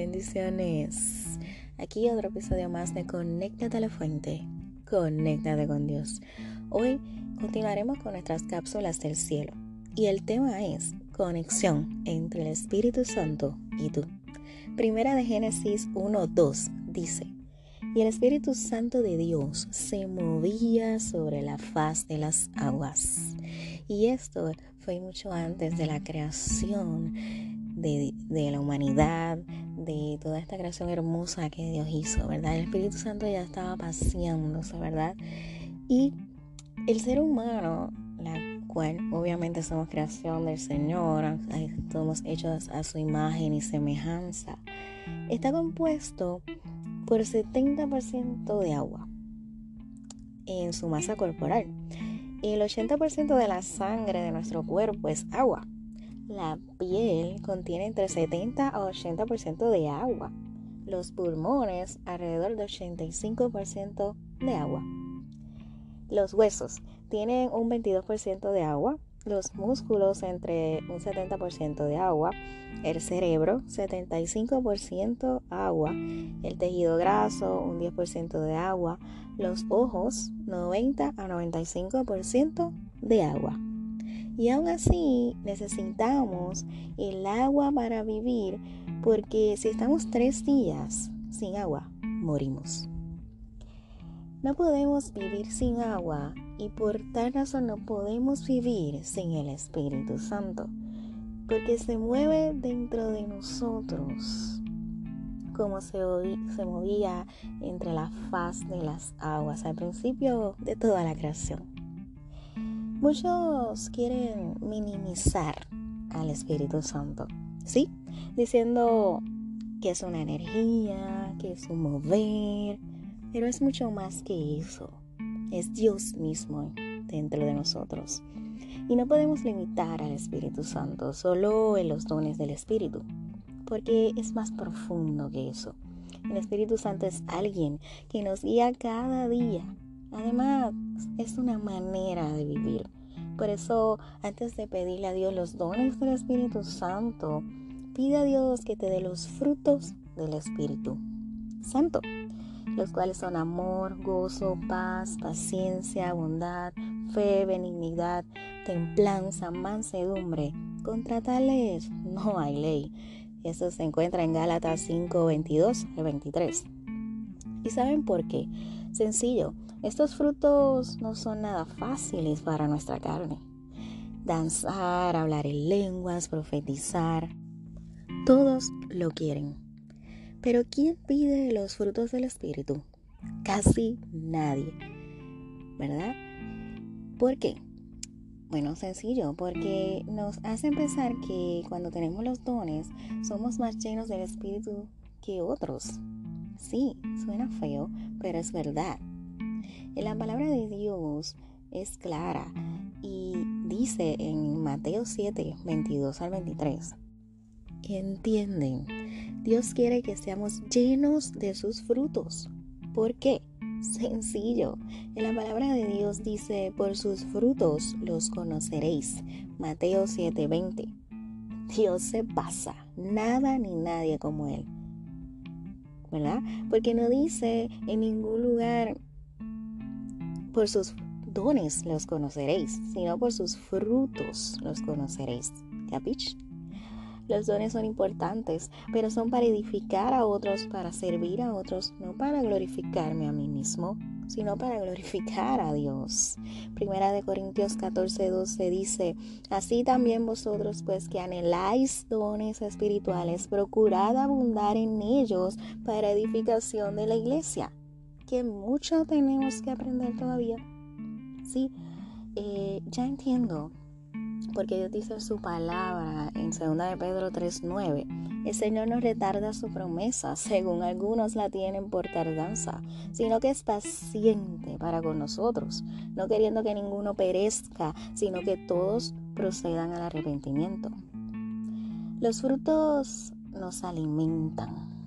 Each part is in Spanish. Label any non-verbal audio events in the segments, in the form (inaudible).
Bendiciones. Aquí otro episodio más de Conéctate a la Fuente. Conéctate con Dios. Hoy continuaremos con nuestras cápsulas del cielo. Y el tema es conexión entre el Espíritu Santo y tú. Primera de Génesis 1.2 dice, y el Espíritu Santo de Dios se movía sobre la faz de las aguas. Y esto fue mucho antes de la creación de, la humanidad, de toda esta creación hermosa que Dios hizo, ¿verdad? El Espíritu Santo ya estaba paseándose, ¿verdad? Y el ser humano, la cual obviamente somos creación del Señor, somos hechos a su imagen y semejanza, está compuesto por 70% de agua en su masa corporal. Y el 80% de la sangre de nuestro cuerpo es agua. La piel contiene entre 70 a 80% de agua. Los pulmones alrededor de 85% de agua. Los huesos tienen un 22% de agua, los músculos entre un 70% de agua, el cerebro 75% agua, el tejido graso un 10% de agua, los ojos 90 a 95% de agua. Y aún así necesitamos el agua para vivir porque si estamos tres días sin agua, morimos. No podemos vivir sin agua y por tal razón no podemos vivir sin el Espíritu Santo, porque se mueve dentro de nosotros como se, movía entre la faz de las aguas al principio de toda la creación. Muchos quieren minimizar al Espíritu Santo, ¿sí? Diciendo que es una energía, que es un mover, pero es mucho más que eso. Es Dios mismo dentro de nosotros. Y no podemos limitar al Espíritu Santo solo en los dones del Espíritu, porque es más profundo que eso. El Espíritu Santo es alguien que nos guía cada día. Además, es una manera de vivir. Por eso, antes de pedirle a Dios los dones del Espíritu Santo, pide a Dios que te dé los frutos del Espíritu Santo los cuales son amor, gozo, paz, paciencia, bondad, fe, benignidad, templanza, mansedumbre. Contra tales no hay ley. Eso se encuentra en Gálatas 5, 22 al 23. ¿Y saben por qué? Sencillo, estos frutos no son nada fáciles para nuestra carne. Danzar, hablar en lenguas, profetizar, todos lo quieren pero ¿quién pide los frutos del Espíritu? Casi nadie, ¿verdad? ¿Por qué? Bueno, sencillo, porque nos hace pensar que cuando tenemos los dones somos más llenos del Espíritu que otros. Sí, suena feo, pero es verdad. En la palabra de Dios es clara y dice en Mateo 7, 22 al 23. Entienden Dios quiere que seamos llenos de sus frutos. ¿Por qué? Sencillo. En la palabra de Dios dice, por sus frutos los conoceréis. Mateo 7:20. Dios se pasa, nada ni nadie como Él. ¿Verdad? Porque no dice en ningún lugar, por sus dones los conoceréis, sino por sus frutos los conoceréis. ¿Capich? Los dones son importantes, pero son para edificar a otros, para servir a otros, no para glorificarme a mí mismo, sino para glorificar a Dios. Primera de Corintios 14, 12 dice, así también vosotros, pues que anheláis dones espirituales, procurad abundar en ellos para edificación de la iglesia, que mucho tenemos que aprender todavía. Sí, eh, ya entiendo porque Dios dice su palabra en 2 de Pedro 3:9. El Señor no retarda su promesa, según algunos la tienen por tardanza, sino que es paciente para con nosotros, no queriendo que ninguno perezca, sino que todos procedan al arrepentimiento. Los frutos nos alimentan,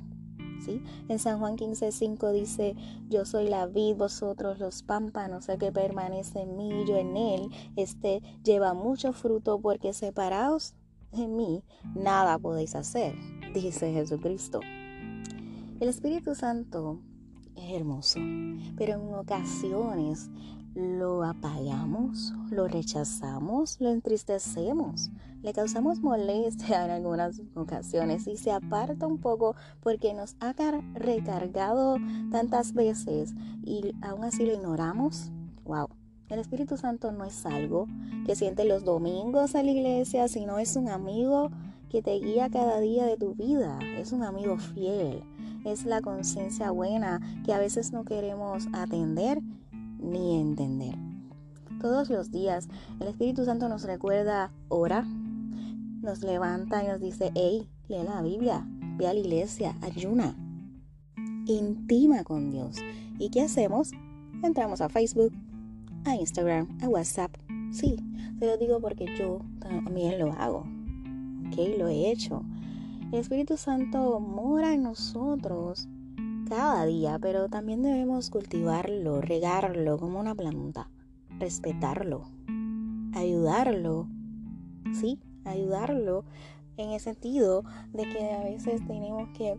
en San Juan 15:5 dice, yo soy la vid, vosotros los pámpanos, el que permanece en mí, yo en él, este lleva mucho fruto porque separados de mí, nada podéis hacer, dice Jesucristo. El Espíritu Santo hermoso, pero en ocasiones lo apagamos, lo rechazamos, lo entristecemos, le causamos molestia en algunas ocasiones y se aparta un poco porque nos ha recargado tantas veces y aún así lo ignoramos. Wow. El Espíritu Santo no es algo que siente los domingos en la iglesia, sino es un amigo que te guía cada día de tu vida. Es un amigo fiel. Es la conciencia buena que a veces no queremos atender ni entender. Todos los días el Espíritu Santo nos recuerda, ora, nos levanta y nos dice, hey, lee la Biblia, ve a la iglesia, ayuna, intima con Dios. ¿Y qué hacemos? Entramos a Facebook, a Instagram, a WhatsApp. Sí, se lo digo porque yo también lo hago. Ok, lo he hecho. El Espíritu Santo mora en nosotros cada día, pero también debemos cultivarlo, regarlo como una planta, respetarlo, ayudarlo, ¿sí? Ayudarlo en el sentido de que a veces tenemos que,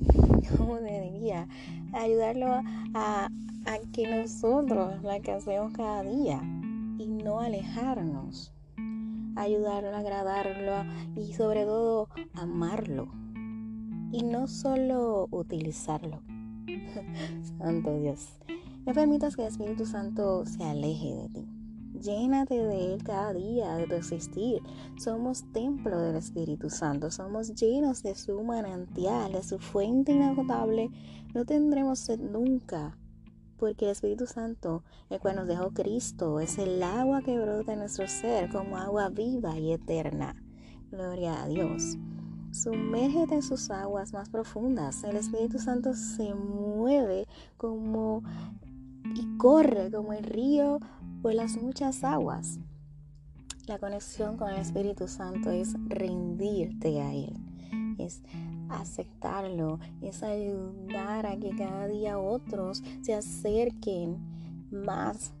(laughs) ¿cómo te diría? Ayudarlo a, a que nosotros la que hacemos cada día y no alejarnos. Ayudarlo, agradarlo y sobre todo amarlo y no solo utilizarlo. (laughs) Santo Dios, no permitas que el Espíritu Santo se aleje de ti. Llénate de Él cada día de tu existir. Somos templo del Espíritu Santo. Somos llenos de su manantial, de su fuente inagotable. No tendremos sed nunca. Porque el Espíritu Santo, el cual nos dejó Cristo, es el agua que brota en nuestro ser como agua viva y eterna. Gloria a Dios. Sumérgete en sus aguas más profundas. El Espíritu Santo se mueve como y corre como el río por las muchas aguas. La conexión con el Espíritu Santo es rendirte a Él, es aceptarlo, es ayudar a que cada día otros se acerquen más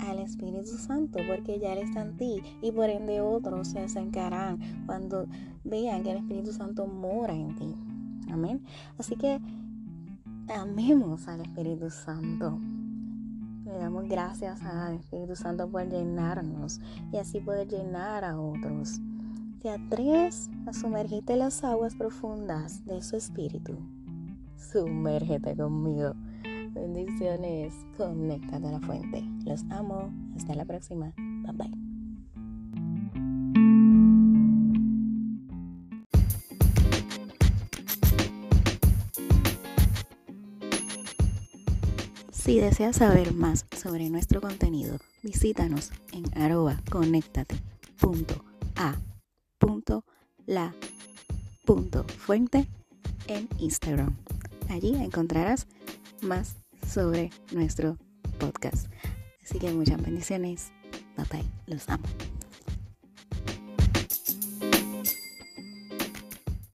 al Espíritu Santo, porque ya Él está en ti y por ende otros se acercarán cuando vean que el Espíritu Santo mora en ti. Amén. Así que amemos al Espíritu Santo. Le damos gracias al Espíritu Santo por llenarnos y así poder llenar a otros. ¿Te atreves a sumergirte en las aguas profundas de su Espíritu? Sumérgete conmigo. Bendiciones. Conéctate a la fuente. Los amo. Hasta la próxima. Bye bye. Si deseas saber más sobre nuestro contenido, visítanos en arroba fuente en Instagram. Allí encontrarás más sobre nuestro podcast. Así que muchas bendiciones. Bye. Los amo.